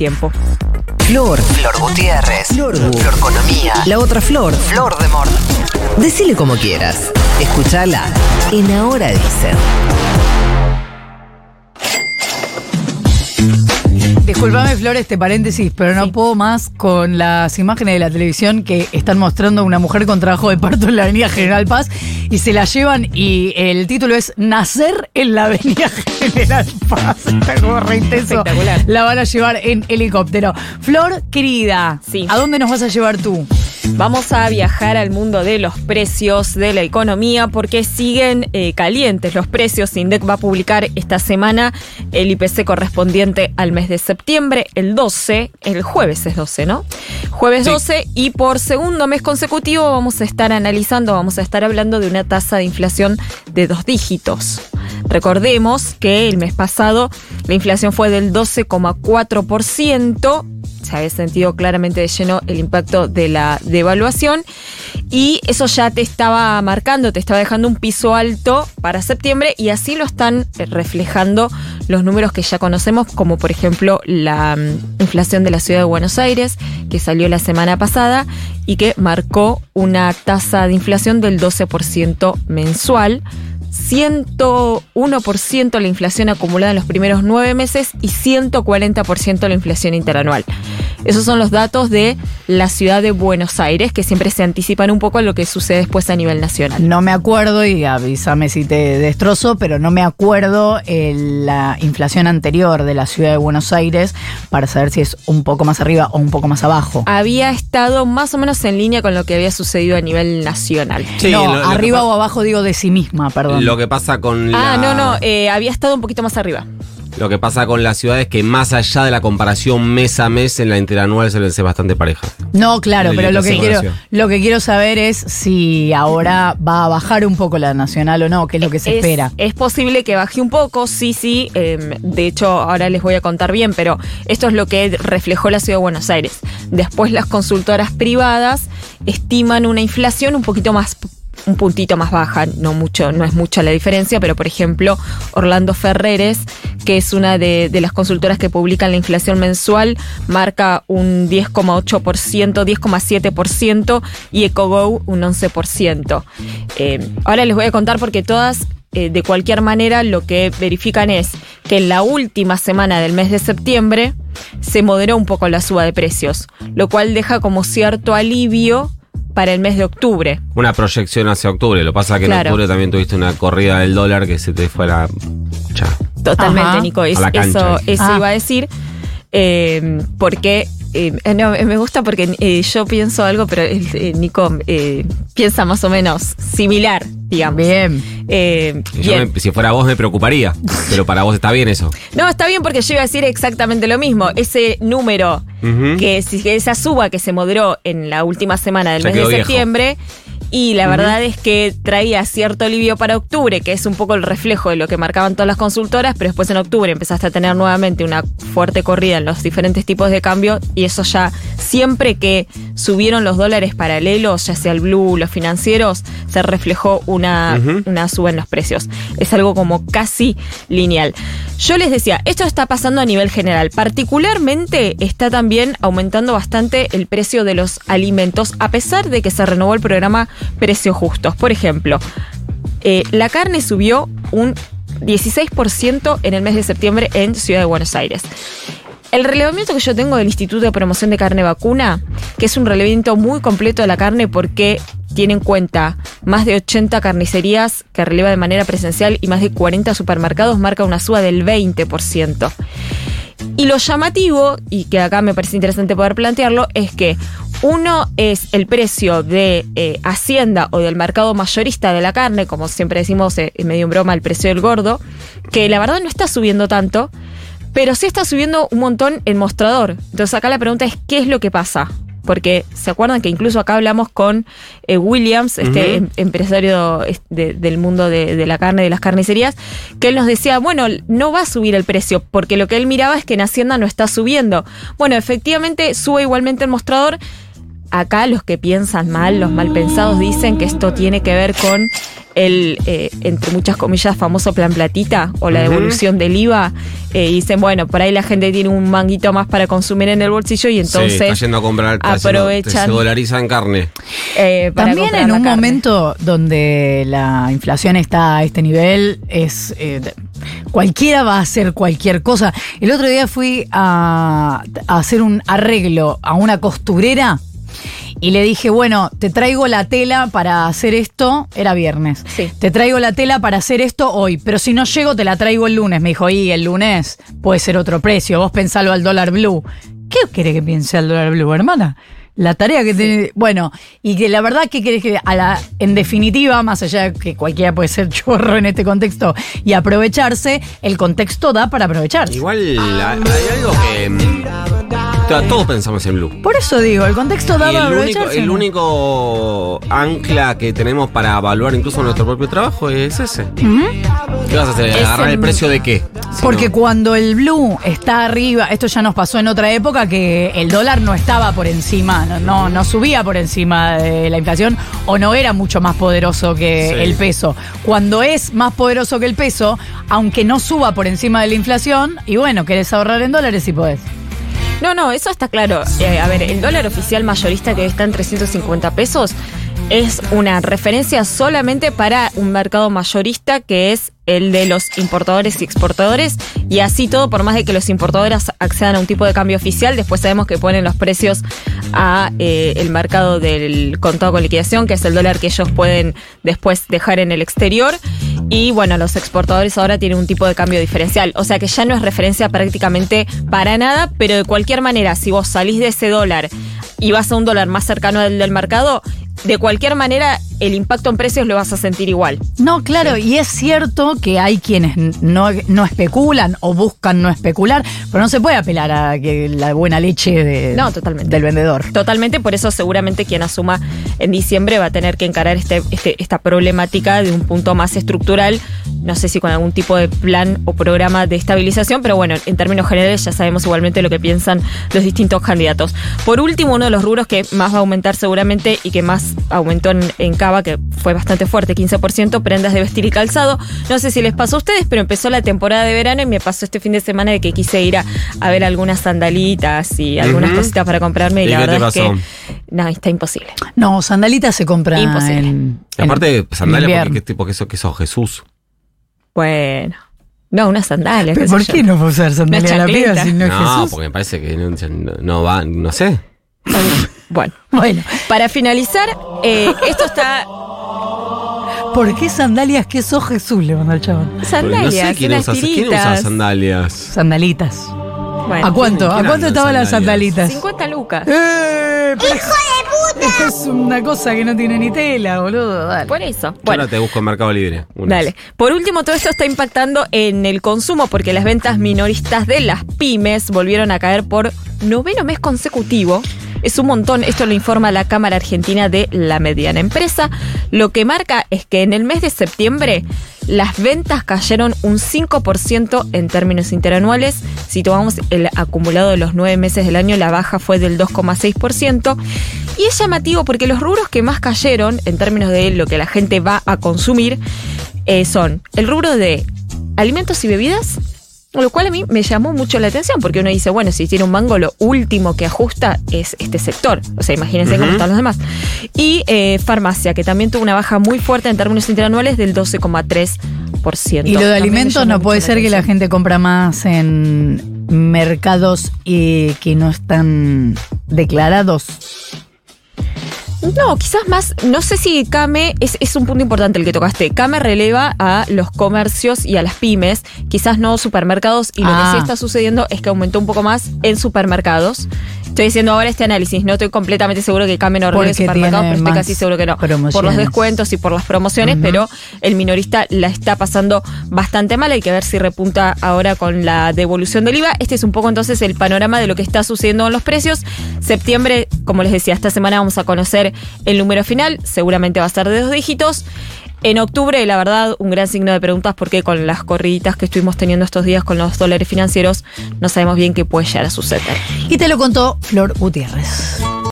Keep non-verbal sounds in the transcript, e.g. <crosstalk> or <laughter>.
tiempo. Flor. Flor Gutiérrez. Flor. Florconomía. La otra Flor. Flor de Mord. Decile como quieras. Escuchala en Ahora Dicen. Disculpame, Flor, este paréntesis, pero no puedo más con las imágenes de la televisión que están mostrando a una mujer con trabajo de parto en la Avenida General Paz y se la llevan y el título es Nacer en la Avenida General Paz. <laughs> Está como re intenso. Espectacular. La van a llevar en helicóptero. Flor, querida, Sí. ¿a dónde nos vas a llevar tú? Vamos a viajar al mundo de los precios, de la economía, porque siguen eh, calientes los precios. INDEC va a publicar esta semana el IPC correspondiente al mes de septiembre, el 12, el jueves es 12, ¿no? Jueves 12 y por segundo mes consecutivo vamos a estar analizando, vamos a estar hablando de una tasa de inflación de dos dígitos. Recordemos que el mes pasado la inflación fue del 12,4%. Se había sentido claramente de lleno el impacto de la devaluación y eso ya te estaba marcando, te estaba dejando un piso alto para septiembre y así lo están eh, reflejando los números que ya conocemos, como por ejemplo la mm, inflación de la ciudad de Buenos Aires, que salió la semana pasada y que marcó una tasa de inflación del 12% mensual. 101% la inflación acumulada en los primeros nueve meses y 140% la inflación interanual. Esos son los datos de la ciudad de Buenos Aires, que siempre se anticipan un poco a lo que sucede después a nivel nacional. No me acuerdo, y avísame si te destrozo, pero no me acuerdo eh, la inflación anterior de la ciudad de Buenos Aires para saber si es un poco más arriba o un poco más abajo. Había estado más o menos en línea con lo que había sucedido a nivel nacional. Sí, no, lo- lo que arriba o abajo digo de sí misma, perdón. Lo que pasa con la, Ah, no, no, eh, había estado un poquito más arriba. lo que pasa con la ciudad es que más allá de la comparación mes a mes en la interanual se vence bastante pareja. No, claro, pero lo que, quiero, lo que quiero saber es si ahora va a bajar un poco la nacional o no, que es lo que se es, espera. Es posible que baje un poco, sí, sí. eh, de hecho, ahora les voy a contar bien, pero esto es lo que reflejó la ciudad de Buenos Aires. Después las consultoras privadas estiman una inflación un poquito más un puntito más baja, no mucho, no es mucha la diferencia, pero por ejemplo, Orlando Ferreres, que es una de, las consultoras que publican la inflación mensual, marca un 10,8%, 10,7% y EcoGo un 11%. Eh, ahora les voy a contar porque todas eh, de cualquier manera lo que verifican es que en la última semana del mes de septiembre se moderó un poco la suba de precios, lo cual deja como cierto alivio para el mes de octubre. Una proyección hacia octubre. Lo que pasa es que Claro. en octubre también tuviste una corrida del dólar que se te fue a la... Ya. Totalmente, Ajá. Nico. Es- A la cancha. eso eso Ah. iba a decir. eh, porque eh, no, me gusta porque eh, yo pienso algo, pero eh, Nico eh, piensa más o menos similar, digamos. Bien. Eh, yo bien. me- si fuera vos me preocuparía, pero para vos está bien eso. No, está bien porque yo iba a decir exactamente lo mismo. Ese número, que, si- que esa suba que se moderó en la última semana del Ya mes de viejo. Y la verdad es que traía cierto alivio para octubre, que es un poco el reflejo de lo que marcaban todas las consultoras, pero después en octubre empezaste a tener nuevamente una fuerte corrida en los diferentes tipos de cambio y eso ya siempre que subieron los dólares paralelos, ya sea el blue, los financieros, se reflejó una, Ujú. una suba en los precios. Es algo como casi lineal. Yo les decía, esto está pasando a nivel general. Particularmente está también aumentando bastante el precio de los alimentos, a pesar de que se renovó el programa Precios Justos. Por ejemplo, eh, la carne subió un 16% en el mes de septiembre en Ciudad de Buenos Aires. El relevamiento que yo tengo del Instituto de Promoción de Carne Vacuna, que es un relevamiento muy completo de la carne porque tiene en cuenta más de 80 carnicerías que releva de manera presencial y más de 40 supermercados, marca una suba del 20%. Y lo llamativo, y que acá me parece interesante poder plantearlo, es que uno es el precio de eh, Hacienda o del mercado mayorista de la carne, como siempre decimos, eh, medio en broma, el precio del gordo, que la verdad no está subiendo tanto, pero sí está subiendo un montón el mostrador. Entonces acá la pregunta es, ¿qué es lo que pasa? Porque se acuerdan que incluso acá hablamos con eh, Williams, este em- empresario es- de- del mundo de, de la carne, de las carnicerías, que él nos decía, bueno, no va a subir el precio, porque lo que él miraba es que en Hacienda no está subiendo. Bueno, efectivamente sube igualmente el mostrador. Acá los que piensan mal, los mal pensados, dicen que esto tiene que ver con el, eh, entre muchas comillas, famoso plan platita o la devolución del IVA. eh, y dicen, bueno, por ahí la gente tiene un manguito más para consumir en el bolsillo y sí, entonces está yendo a comprar, está yendo- aprovechan. se dolariza en carne. eh, También en un carne. momento donde la inflación está a este nivel, es eh, de- cualquiera va a hacer cualquier cosa. El otro día fui a, a hacer un arreglo a una costurera y le dije, bueno, te traigo la tela para hacer esto, era viernes. Sí. Te traigo la tela para hacer esto hoy, pero si no llego te la traigo el lunes. Me dijo, y el lunes puede ser otro precio, vos pensalo al dólar blue. ¿Qué quiere que piense al dólar blue, hermana? La tarea que tiene. Bueno, y que la verdad que querés que, a la, en definitiva, más allá de que cualquiera puede ser <laughs> chorro en este contexto y aprovecharse, el contexto da para aprovecharse. Igual hay, hay algo que. To- Todos pensamos en Blue. Por eso digo, el contexto da Y el único, el ¿no? único ancla que tenemos para evaluar incluso nuestro propio trabajo es ese. ¿Qué vas a hacer? Es ¿Agarrar el, el- precio de qué? Si Porque no- cuando el blue está arriba, esto ya nos pasó en otra época que el dólar no estaba por encima, no, no, no subía por encima de la inflación o no era mucho más poderoso que Sí. el peso. Cuando es más poderoso que el peso, aunque no suba por encima de la inflación, y bueno, querés ahorrar en dólares si podés. No, no, eso está claro. Eh, a ver, el dólar oficial mayorista que está en 350 pesos es una referencia solamente para un mercado mayorista que es el de los importadores y exportadores y así todo por más de que los importadores accedan a un tipo de cambio oficial después sabemos que ponen los precios a eh, el mercado del contado con liquidación que es el dólar que ellos pueden después dejar en el exterior y bueno los exportadores ahora tienen un tipo de cambio diferencial. O sea que ya no es referencia prácticamente para nada pero de cualquier manera si vos salís de ese dólar y vas a un dólar más cercano al del mercado de cualquier manera el impacto en precios lo vas a sentir igual. No, claro, y es cierto que hay quienes no, no especulan o buscan no especular, pero no se puede apelar a que la buena leche de- No, totalmente. del vendedor. Totalmente, por eso seguramente quien asuma en diciembre va a tener que encarar este, este- esta problemática de un punto más estructural, no sé si con algún tipo de plan o programa de estabilización, pero bueno, en términos generales ya sabemos igualmente lo que piensan los distintos candidatos. Por último, uno de los rubros que más va a aumentar seguramente y que más aumentó en, en Que fue bastante fuerte, 15%, prendas de vestir y calzado. No sé si les pasó a ustedes, pero empezó la temporada de verano y me pasó este fin de semana de que quise ir a, a ver algunas sandalitas y algunas cositas para comprarme y, ¿Y la qué te verdad es que no, está imposible. No, sandalitas se compran Imposible. en, Y aparte, sandalias, porque, invierno. ¿qué tipo que sos, que sos Jesús? Bueno, no, unas sandalias. ¿Pero qué ¿Por qué yo. no puedo usar sandalias a la piba si no es No, Jesús? porque me parece que no, no- no va, no sé. Bueno, Bueno, para finalizar, eh, esto está ¿por qué sandalias que sos Jesús? Le mandó el chabón. Sandalias, no sé quién usa, quién usa tiritas. sandalias. Sandalitas. Bueno, ¿A cuánto? ¿A ¿quién cuánto estaban las sandalitas? 50 lucas. ¡Eh! ¡Hijo de puta! Es una cosa que no tiene ni tela, boludo. Dale. Por eso. Yo Bueno, ahora te busco en Mercado Libre. unas. Dale. Por último, todo esto está impactando en el consumo porque las ventas minoristas de las pymes volvieron a caer por noveno mes consecutivo. Es un montón, esto lo informa la Cámara Argentina de la Mediana Empresa. Lo que marca es que en el mes de septiembre las ventas cayeron un 5% en términos interanuales. Si tomamos el acumulado de los nueve meses del año, la baja fue del 2,6%. Y es llamativo porque los rubros que más cayeron en términos de lo que la gente va a consumir eh, son el rubro de alimentos y bebidas, lo cual a mí me llamó mucho la atención, porque uno dice, bueno, si tiene un mango, lo último que ajusta es este sector. O sea, imagínense cómo están los demás. Y eh, farmacia, que también tuvo una baja muy fuerte en términos interanuales del 12,3%. Y lo de También alimentos no puede ser que la gente compra más en mercados eh, que no están declarados. No, quizás más, no sé si Came, es, es un punto importante el que tocaste. Came releva a los comercios y a las pymes, quizás no supermercados, y lo Ah. que sí está sucediendo es que aumentó un poco más en supermercados. Estoy diciendo ahora este análisis, no estoy completamente seguro que no releve Porque supermercados, pero estoy casi seguro que no. Por los descuentos y por las promociones, pero el minorista la está pasando bastante mal. Hay que ver si repunta ahora con la devolución del IVA. Este es un poco entonces el panorama de lo que está sucediendo con los precios. Septiembre, como les decía, esta semana vamos a conocer el número final. Seguramente va a ser de dos dígitos. En octubre, la verdad, un gran signo de preguntas porque con las corriditas que estuvimos teniendo estos días con los dólares financieros, no sabemos bien qué puede llegar a suceder. Y te lo contó Flor Gutiérrez.